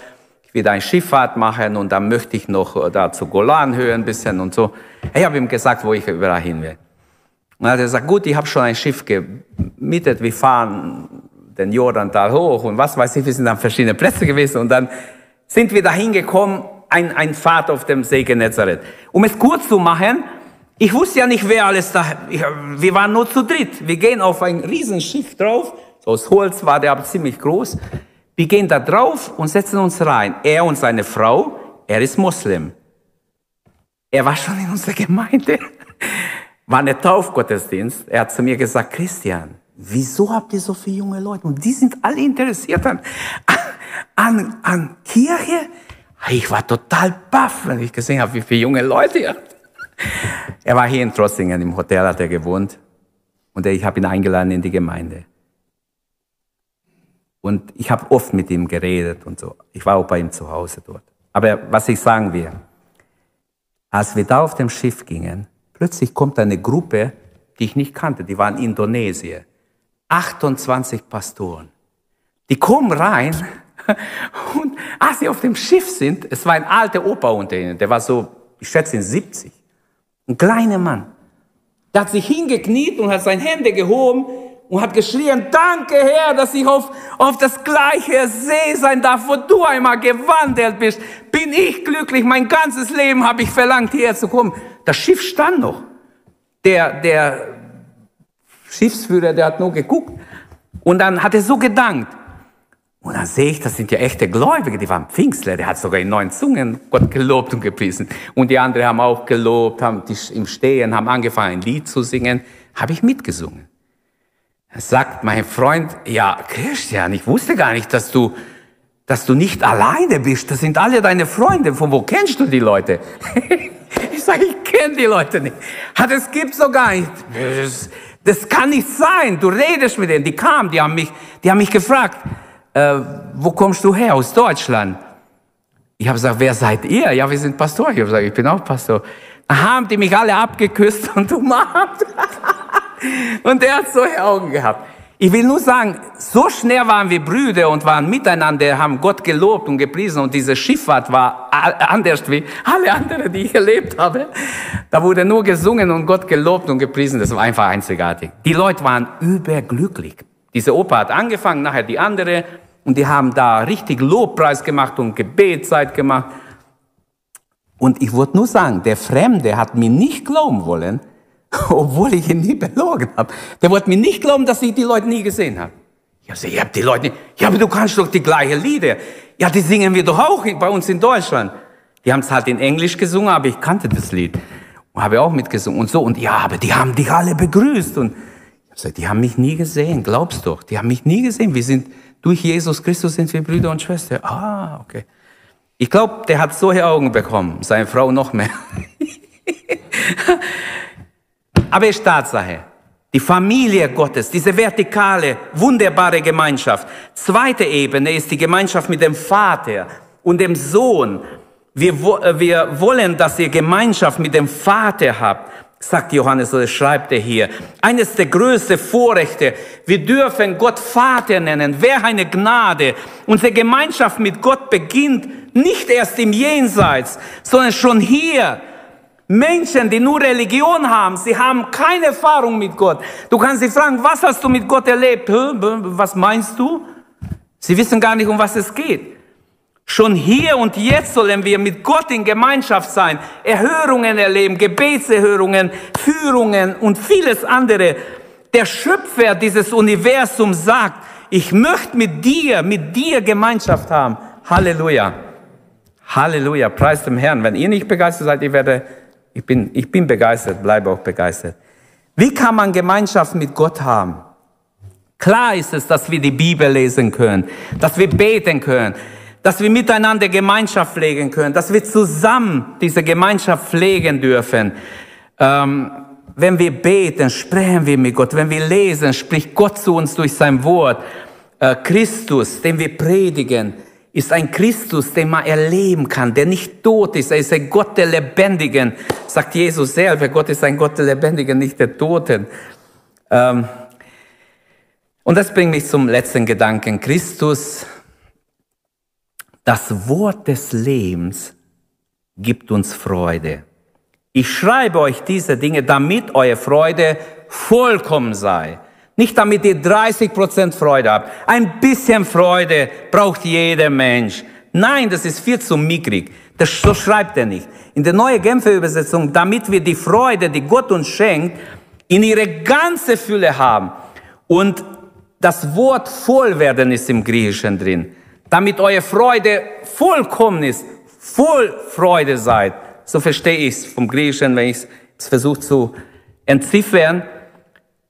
ich will eine Schifffahrt machen und dann möchte ich noch äh, da zu Golan hören ein bisschen und so. Ich habe ihm gesagt, wo ich überall hin will. Und dann hat er gesagt, gut, ich habe schon ein Schiff gemietet, wir fahren den Jordantal hoch und was weiß ich, wir sind an verschiedene Plätze gewesen und dann sind wir da hingekommen, ein, ein Fahrt auf dem See Genezareth. Um es kurz zu machen, ich wusste ja nicht, wer alles da, wir waren nur zu dritt. Wir gehen auf ein Riesenschiff drauf, so aus Holz war der aber ziemlich groß. Wir gehen da drauf und setzen uns rein. Er und seine Frau, er ist Muslim. Er war schon in unserer Gemeinde, war eine Taufgottesdienst. Er hat zu mir gesagt, Christian, wieso habt ihr so viele junge Leute? Und die sind alle interessiert an, an, an Kirche. Ich war total baff, wenn ich gesehen habe, wie viele junge Leute ihr habt. Er war hier in Trossingen, im Hotel hat er gewohnt. Und ich habe ihn eingeladen in die Gemeinde. Und ich habe oft mit ihm geredet und so. Ich war auch bei ihm zu Hause dort. Aber was ich sagen will, als wir da auf dem Schiff gingen, plötzlich kommt eine Gruppe, die ich nicht kannte, die waren Indonesier. 28 Pastoren. Die kommen rein und als sie auf dem Schiff sind, es war ein alter Opa unter ihnen, der war so, ich schätze ihn 70. Ein kleiner Mann. Der hat sich hingekniet und hat seine Hände gehoben und hat geschrien, danke Herr, dass ich auf, auf das gleiche See sein darf, wo du einmal gewandelt bist. Bin ich glücklich, mein ganzes Leben habe ich verlangt, hierher zu kommen. Das Schiff stand noch. Der, der Schiffsführer, der hat nur geguckt. Und dann hat er so gedankt. Und dann sehe ich, das sind ja echte Gläubige, die waren Pfingstler, der hat sogar in neun Zungen Gott gelobt und gepriesen. Und die anderen haben auch gelobt, haben im Stehen, haben angefangen, ein Lied zu singen. Habe ich mitgesungen sagt mein Freund, ja, Christian, ich wusste gar nicht, dass du, dass du nicht alleine bist. Das sind alle deine Freunde. Von wo kennst du die Leute? ich sage, ich kenne die Leute nicht. Hat es gibt so gar nicht. Das, kann nicht sein. Du redest mit denen. Die kamen, die haben mich, die haben mich gefragt, äh, wo kommst du her? Aus Deutschland. Ich habe gesagt, wer seid ihr? Ja, wir sind Pastor. Ich habe gesagt, ich bin auch Pastor. Da haben die mich alle abgeküsst und umarmt. Und er hat solche Augen gehabt. Ich will nur sagen, so schnell waren wir Brüder und waren miteinander, haben Gott gelobt und gepriesen und diese Schifffahrt war anders wie alle anderen, die ich erlebt habe. Da wurde nur gesungen und Gott gelobt und gepriesen. Das war einfach einzigartig. Die Leute waren überglücklich. Diese Oper hat angefangen, nachher die andere und die haben da richtig Lobpreis gemacht und Gebetszeit gemacht. Und ich wollte nur sagen, der Fremde hat mir nicht glauben wollen, obwohl ich ihn nie belogen habe. Der wollte mir nicht glauben, dass ich die Leute nie gesehen habe. Ich habe ihr habt die Leute nicht. Ja, aber du kannst doch die gleiche Lieder. Ja, die singen wir doch auch bei uns in Deutschland. Die haben es halt in Englisch gesungen, aber ich kannte das Lied. Und habe auch mitgesungen und so. Und ja, aber die haben dich alle begrüßt. Und ich gesagt, die haben mich nie gesehen, glaubst doch. Die haben mich nie gesehen. Wir sind, durch Jesus Christus sind wir Brüder und Schwestern. Ah, okay. Ich glaube, der hat solche Augen bekommen, seine Frau noch mehr. Aber ist Tatsache. Die Familie Gottes, diese vertikale, wunderbare Gemeinschaft. Zweite Ebene ist die Gemeinschaft mit dem Vater und dem Sohn. Wir, äh, wir wollen, dass ihr Gemeinschaft mit dem Vater habt, sagt Johannes oder schreibt er hier. Eines der größten Vorrechte. Wir dürfen Gott Vater nennen. Wer eine Gnade. Unsere Gemeinschaft mit Gott beginnt nicht erst im Jenseits, sondern schon hier Menschen, die nur Religion haben, sie haben keine Erfahrung mit Gott. Du kannst sie fragen, was hast du mit Gott erlebt? Was meinst du? Sie wissen gar nicht, um was es geht. Schon hier und jetzt sollen wir mit Gott in Gemeinschaft sein, Erhörungen erleben, Gebetserhörungen, Führungen und vieles andere. Der Schöpfer dieses Universums sagt, ich möchte mit dir, mit dir Gemeinschaft haben. Halleluja. Halleluja. Preis dem Herrn. Wenn ihr nicht begeistert seid, ich werde ich bin, ich bin begeistert, bleibe auch begeistert. Wie kann man Gemeinschaft mit Gott haben? Klar ist es, dass wir die Bibel lesen können, dass wir beten können, dass wir miteinander Gemeinschaft pflegen können, dass wir zusammen diese Gemeinschaft pflegen dürfen. Ähm, wenn wir beten, sprechen wir mit Gott. Wenn wir lesen, spricht Gott zu uns durch sein Wort. Äh, Christus, den wir predigen, ist ein Christus, den man erleben kann, der nicht tot ist. Er ist ein Gott der Lebendigen, sagt Jesus selber. Gott ist ein Gott der Lebendigen, nicht der Toten. Ähm, und das bringt mich zum letzten Gedanken. Christus, das Wort des Lebens gibt uns Freude. Ich schreibe euch diese Dinge, damit eure Freude vollkommen sei. Nicht damit ihr 30 Prozent Freude habt. Ein bisschen Freude braucht jeder Mensch. Nein, das ist viel zu mickrig. Das, so schreibt er nicht. In der neuen Genfer Übersetzung, damit wir die Freude, die Gott uns schenkt, in ihre ganze Fülle haben. Und das Wort voll werden ist im Griechischen drin. Damit eure Freude vollkommen ist, voll Freude seid. So verstehe ich es vom Griechischen, wenn ich es versuche zu entziffern.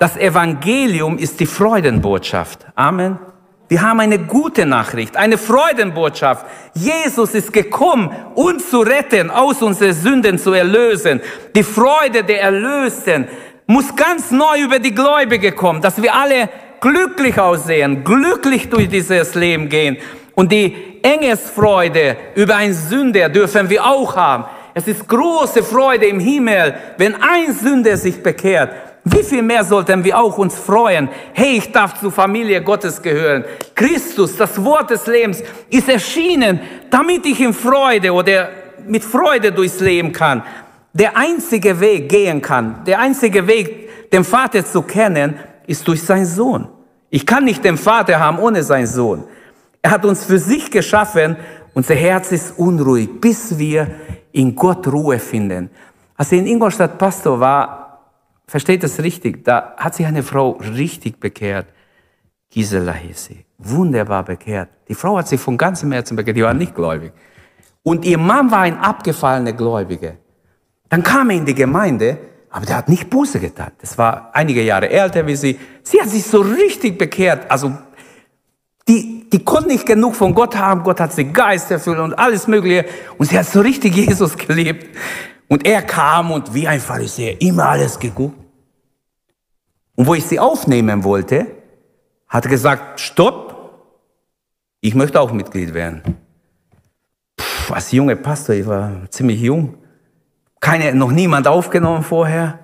Das Evangelium ist die Freudenbotschaft. Amen. Wir haben eine gute Nachricht, eine Freudenbotschaft. Jesus ist gekommen, uns zu retten, aus unseren Sünden zu erlösen. Die Freude der Erlösten muss ganz neu über die Gläubige kommen, dass wir alle glücklich aussehen, glücklich durch dieses Leben gehen. Und die Engesfreude über ein Sünder dürfen wir auch haben. Es ist große Freude im Himmel, wenn ein Sünder sich bekehrt. Wie viel mehr sollten wir auch uns freuen? Hey, ich darf zur Familie Gottes gehören. Christus, das Wort des Lebens, ist erschienen, damit ich in Freude oder mit Freude durchs Leben kann. Der einzige Weg gehen kann, der einzige Weg, den Vater zu kennen, ist durch seinen Sohn. Ich kann nicht den Vater haben ohne seinen Sohn. Er hat uns für sich geschaffen. Unser Herz ist unruhig, bis wir in Gott Ruhe finden. Als ich in Ingolstadt Pastor war, Versteht das richtig? Da hat sich eine Frau richtig bekehrt. Gisela hieß sie. Wunderbar bekehrt. Die Frau hat sich von ganzem Herzen bekehrt. Die war nicht gläubig. Und ihr Mann war ein abgefallener Gläubiger. Dann kam er in die Gemeinde, aber der hat nicht Buße getan. Das war einige Jahre älter wie sie. Sie hat sich so richtig bekehrt. Also, die, die konnte nicht genug von Gott haben. Gott hat sie Geist erfüllt und alles Mögliche. Und sie hat so richtig Jesus geliebt. Und er kam und wie ein Pharisäer immer alles geguckt. Und wo ich sie aufnehmen wollte, hat er gesagt, stopp, ich möchte auch Mitglied werden. Puh, als junger Pastor, ich war ziemlich jung, keine, noch niemand aufgenommen vorher.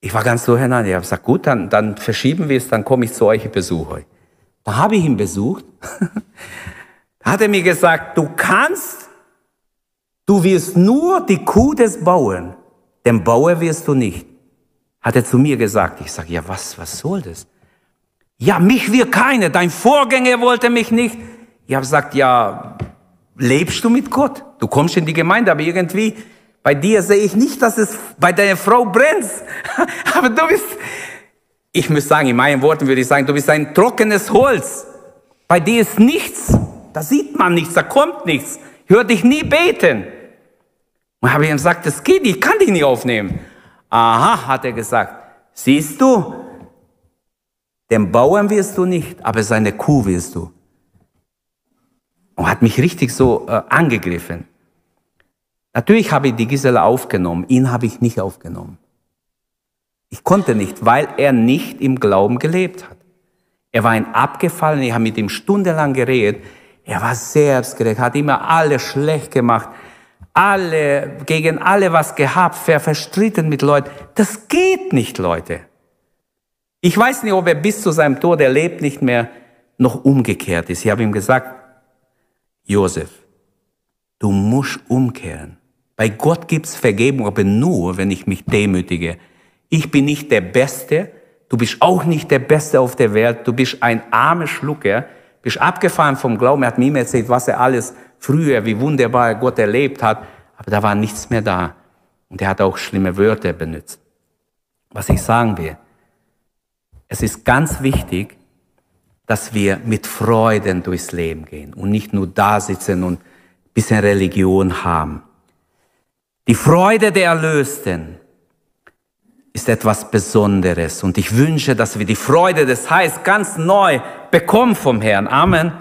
Ich war ganz durcheinander. Ich habe gesagt, gut, dann, dann verschieben wir es, dann komme ich zu euch, ich besuche euch. Da habe ich ihn besucht. da hat er mir gesagt, du kannst, du wirst nur die Kuh des Bauern, den Bauer wirst du nicht. Hat er zu mir gesagt. Ich sage, ja, was, was soll das? Ja, mich will keiner, dein Vorgänger wollte mich nicht. Ich habe gesagt, ja, lebst du mit Gott? Du kommst in die Gemeinde, aber irgendwie bei dir sehe ich nicht, dass es bei deiner Frau brennt. aber du bist, ich muss sagen, in meinen Worten würde ich sagen, du bist ein trockenes Holz. Bei dir ist nichts. Da sieht man nichts, da kommt nichts. Ich höre dich nie beten. Und habe ich ihm gesagt, das geht ich kann dich nicht aufnehmen. Aha, hat er gesagt. Siehst du, den Bauern wirst du nicht, aber seine Kuh wirst du. Und hat mich richtig so äh, angegriffen. Natürlich habe ich die Gisela aufgenommen, ihn habe ich nicht aufgenommen. Ich konnte nicht, weil er nicht im Glauben gelebt hat. Er war ein Abgefallener, ich habe mit ihm stundenlang geredet. Er war selbstgerecht, hat immer alles schlecht gemacht, alle, gegen alle was gehabt, verstritten mit Leuten. Das geht nicht, Leute. Ich weiß nicht, ob er bis zu seinem Tod, er lebt nicht mehr, noch umgekehrt ist. Ich habe ihm gesagt, Josef, du musst umkehren. Bei Gott gibt's Vergebung, aber nur, wenn ich mich demütige. Ich bin nicht der Beste, du bist auch nicht der Beste auf der Welt, du bist ein armer Schlucker, bist abgefahren vom Glauben. Er hat mir erzählt, was er alles früher, wie wunderbar Gott erlebt hat, aber da war nichts mehr da. Und er hat auch schlimme Wörter benutzt. Was ich sagen will, es ist ganz wichtig, dass wir mit Freuden durchs Leben gehen und nicht nur da sitzen und ein bisschen Religion haben. Die Freude der Erlösten ist etwas Besonderes und ich wünsche, dass wir die Freude des Heils ganz neu bekommen vom Herrn. Amen.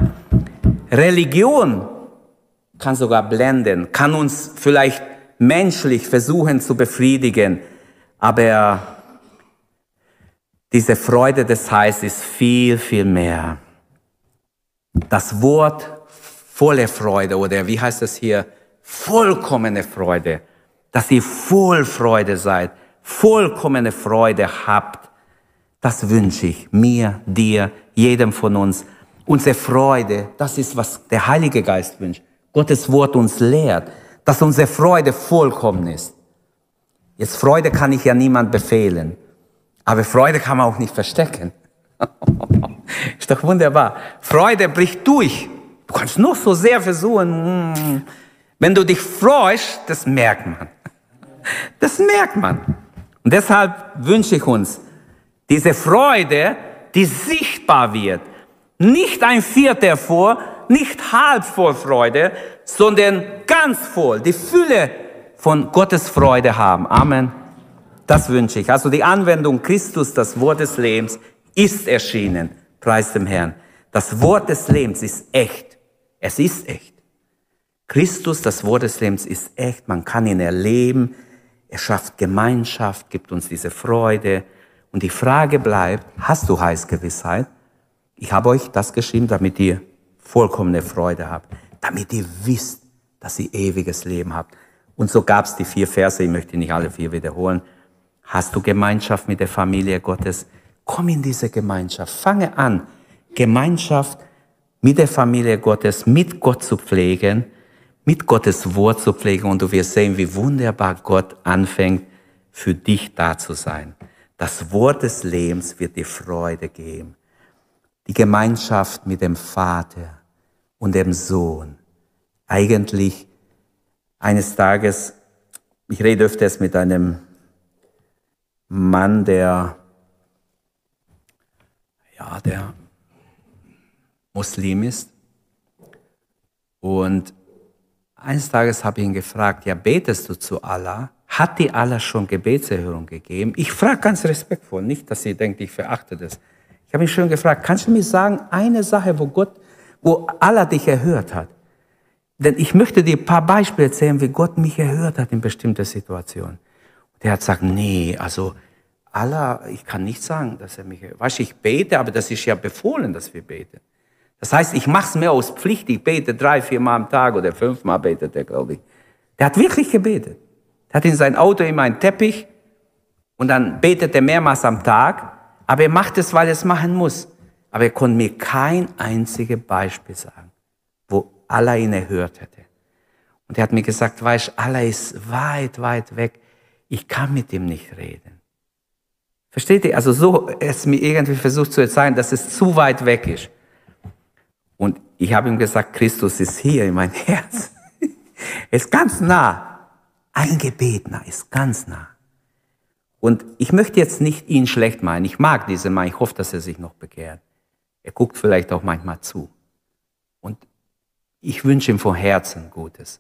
Religion kann sogar blenden, kann uns vielleicht menschlich versuchen zu befriedigen, aber diese Freude des Heils ist viel, viel mehr. Das Wort volle Freude oder wie heißt es hier? Vollkommene Freude. Dass ihr voll Freude seid, vollkommene Freude habt. Das wünsche ich mir, dir, jedem von uns. Unsere Freude, das ist, was der Heilige Geist wünscht. Gottes Wort uns lehrt, dass unsere Freude vollkommen ist. Jetzt Freude kann ich ja niemand befehlen. Aber Freude kann man auch nicht verstecken. Ist doch wunderbar. Freude bricht durch. Du kannst nur so sehr versuchen. Mm. Wenn du dich freust, das merkt man. Das merkt man. Und deshalb wünsche ich uns diese Freude, die sichtbar wird. Nicht ein Viertel vor, nicht halb voll Freude, sondern ganz voll. Die Fülle von Gottes Freude haben. Amen. Das wünsche ich. Also die Anwendung Christus, das Wort des Lebens, ist erschienen. Preis dem Herrn. Das Wort des Lebens ist echt. Es ist echt. Christus, das Wort des Lebens, ist echt. Man kann ihn erleben. Er schafft Gemeinschaft, gibt uns diese Freude. Und die Frage bleibt, hast du Heißgewissheit? Ich habe euch das geschrieben, damit ihr vollkommene Freude habt. Damit ihr wisst, dass ihr ewiges Leben habt. Und so gab es die vier Verse, ich möchte nicht alle vier wiederholen. Hast du Gemeinschaft mit der Familie Gottes? Komm in diese Gemeinschaft. Fange an, Gemeinschaft mit der Familie Gottes, mit Gott zu pflegen, mit Gottes Wort zu pflegen und du wirst sehen, wie wunderbar Gott anfängt, für dich da zu sein. Das Wort des Lebens wird dir Freude geben. Die Gemeinschaft mit dem Vater und dem Sohn. Eigentlich eines Tages, ich rede öfters mit einem Mann, der, ja, der Muslim ist. Und eines Tages habe ich ihn gefragt, ja, betest du zu Allah? Hat die Allah schon Gebetserhörung gegeben? Ich frage ganz respektvoll, nicht, dass sie denkt, ich verachte das. Ich habe ihn schon gefragt, kannst du mir sagen, eine Sache, wo Gott, wo Allah dich erhört hat? Denn ich möchte dir ein paar Beispiele erzählen, wie Gott mich erhört hat in bestimmten Situationen. Der hat gesagt, nee, also Allah, ich kann nicht sagen, dass er mich, weißt ich bete, aber das ist ja befohlen, dass wir beten. Das heißt, ich mache es mehr aus Pflicht, ich bete drei, vier Mal am Tag oder fünfmal betet er, glaube ich. Der hat wirklich gebetet. Der hat in sein Auto immer einen Teppich Und dann betet er mehrmals am Tag, aber er macht es, weil er es machen muss. Aber er konnte mir kein einziges Beispiel sagen, wo Allah ihn erhört hätte. Und er hat mir gesagt, weißt, Allah ist weit, weit weg. Ich kann mit ihm nicht reden. Versteht ihr? Also so, es mir irgendwie versucht zu erzählen, dass es zu weit weg ist. Und ich habe ihm gesagt, Christus ist hier in mein Herz. er ist ganz nah. Ein Gebet nah, ist ganz nah. Und ich möchte jetzt nicht ihn schlecht meinen. Ich mag diesen Mann. Ich hoffe, dass er sich noch begehrt. Er guckt vielleicht auch manchmal zu. Und ich wünsche ihm von Herzen Gutes.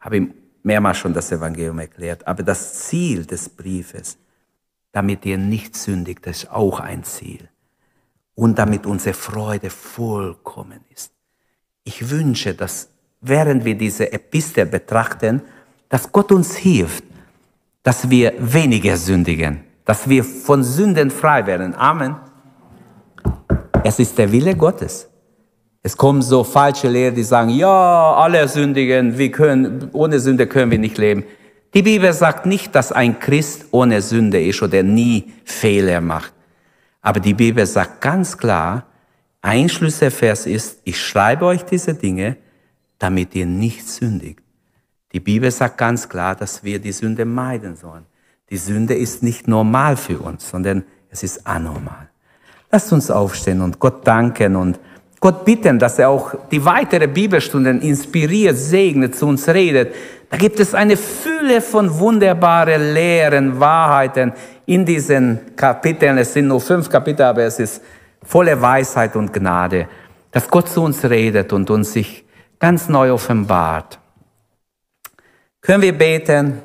Habe ihm mehrmals schon das Evangelium erklärt. Aber das Ziel des Briefes, damit ihr nicht sündigt, das ist auch ein Ziel. Und damit unsere Freude vollkommen ist. Ich wünsche, dass während wir diese Epistel betrachten, dass Gott uns hilft, dass wir weniger sündigen, dass wir von Sünden frei werden. Amen. Es ist der Wille Gottes. Es kommen so falsche Lehrer, die sagen, ja, alle sündigen, wir können, ohne Sünde können wir nicht leben. Die Bibel sagt nicht, dass ein Christ ohne Sünde ist oder nie Fehler macht. Aber die Bibel sagt ganz klar, ein Schlüsselvers ist, ich schreibe euch diese Dinge, damit ihr nicht sündigt. Die Bibel sagt ganz klar, dass wir die Sünde meiden sollen. Die Sünde ist nicht normal für uns, sondern es ist anormal. Lasst uns aufstehen und Gott danken und Gott bitten, dass er auch die weitere Bibelstunden inspiriert, segnet, zu uns redet. Da gibt es eine Fülle von wunderbaren Lehren, Wahrheiten in diesen Kapiteln. Es sind nur fünf Kapitel, aber es ist volle Weisheit und Gnade, dass Gott zu uns redet und uns sich ganz neu offenbart. Können wir beten?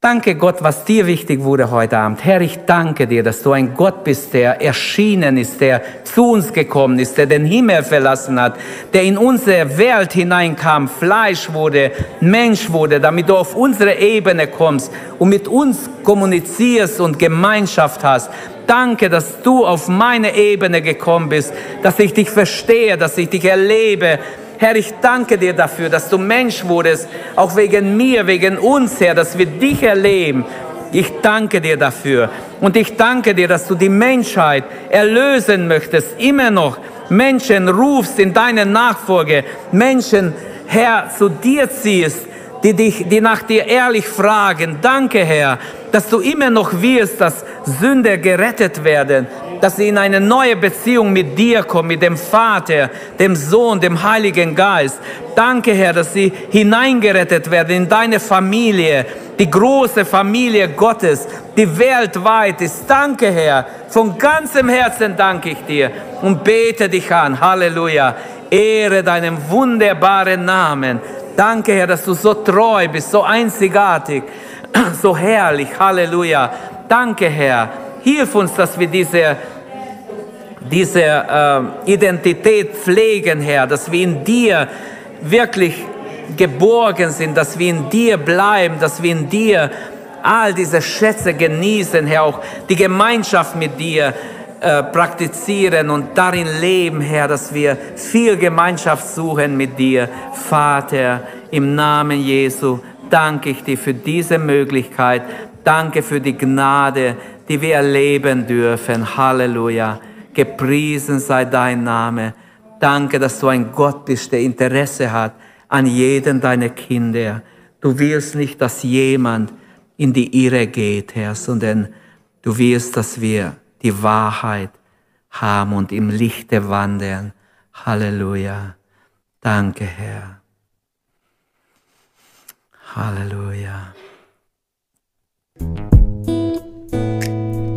Danke Gott, was dir wichtig wurde heute Abend. Herr, ich danke dir, dass du ein Gott bist, der erschienen ist, der zu uns gekommen ist, der den Himmel verlassen hat, der in unsere Welt hineinkam, Fleisch wurde, Mensch wurde, damit du auf unsere Ebene kommst und mit uns kommunizierst und Gemeinschaft hast. Danke, dass du auf meine Ebene gekommen bist, dass ich dich verstehe, dass ich dich erlebe, Herr, ich danke dir dafür, dass du Mensch wurdest, auch wegen mir, wegen uns, Herr, dass wir dich erleben. Ich danke dir dafür. Und ich danke dir, dass du die Menschheit erlösen möchtest, immer noch Menschen rufst in deine Nachfolge, Menschen, Herr, zu dir ziehst, die, dich, die nach dir ehrlich fragen. Danke, Herr, dass du immer noch wirst, dass Sünder gerettet werden, dass sie in eine neue Beziehung mit dir kommen, mit dem Vater, dem Sohn, dem Heiligen Geist. Danke, Herr, dass sie hineingerettet werden in deine Familie, die große Familie Gottes, die weltweit ist. Danke, Herr. Von ganzem Herzen danke ich dir und bete dich an. Halleluja. Ehre deinem wunderbaren Namen. Danke, Herr, dass du so treu bist, so einzigartig, so herrlich. Halleluja. Danke, Herr Hilf uns, dass wir diese, diese äh, Identität pflegen, Herr, dass wir in dir wirklich geborgen sind, dass wir in dir bleiben, dass wir in dir all diese Schätze genießen, Herr, auch die Gemeinschaft mit dir äh, praktizieren und darin leben, Herr, dass wir viel Gemeinschaft suchen mit dir. Vater, im Namen Jesu danke ich dir für diese Möglichkeit. Danke für die Gnade, die wir erleben dürfen. Halleluja. Gepriesen sei dein Name. Danke, dass du ein Gott bist, der Interesse hat an jeden deiner Kinder. Du willst nicht, dass jemand in die Irre geht, Herr, sondern du willst, dass wir die Wahrheit haben und im Lichte wandeln. Halleluja. Danke, Herr. Halleluja.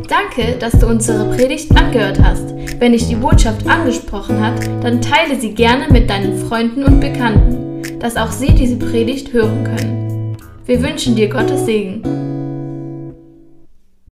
Danke, dass du unsere Predigt angehört hast. Wenn dich die Botschaft angesprochen hat, dann teile sie gerne mit deinen Freunden und Bekannten, dass auch sie diese Predigt hören können. Wir wünschen dir Gottes Segen.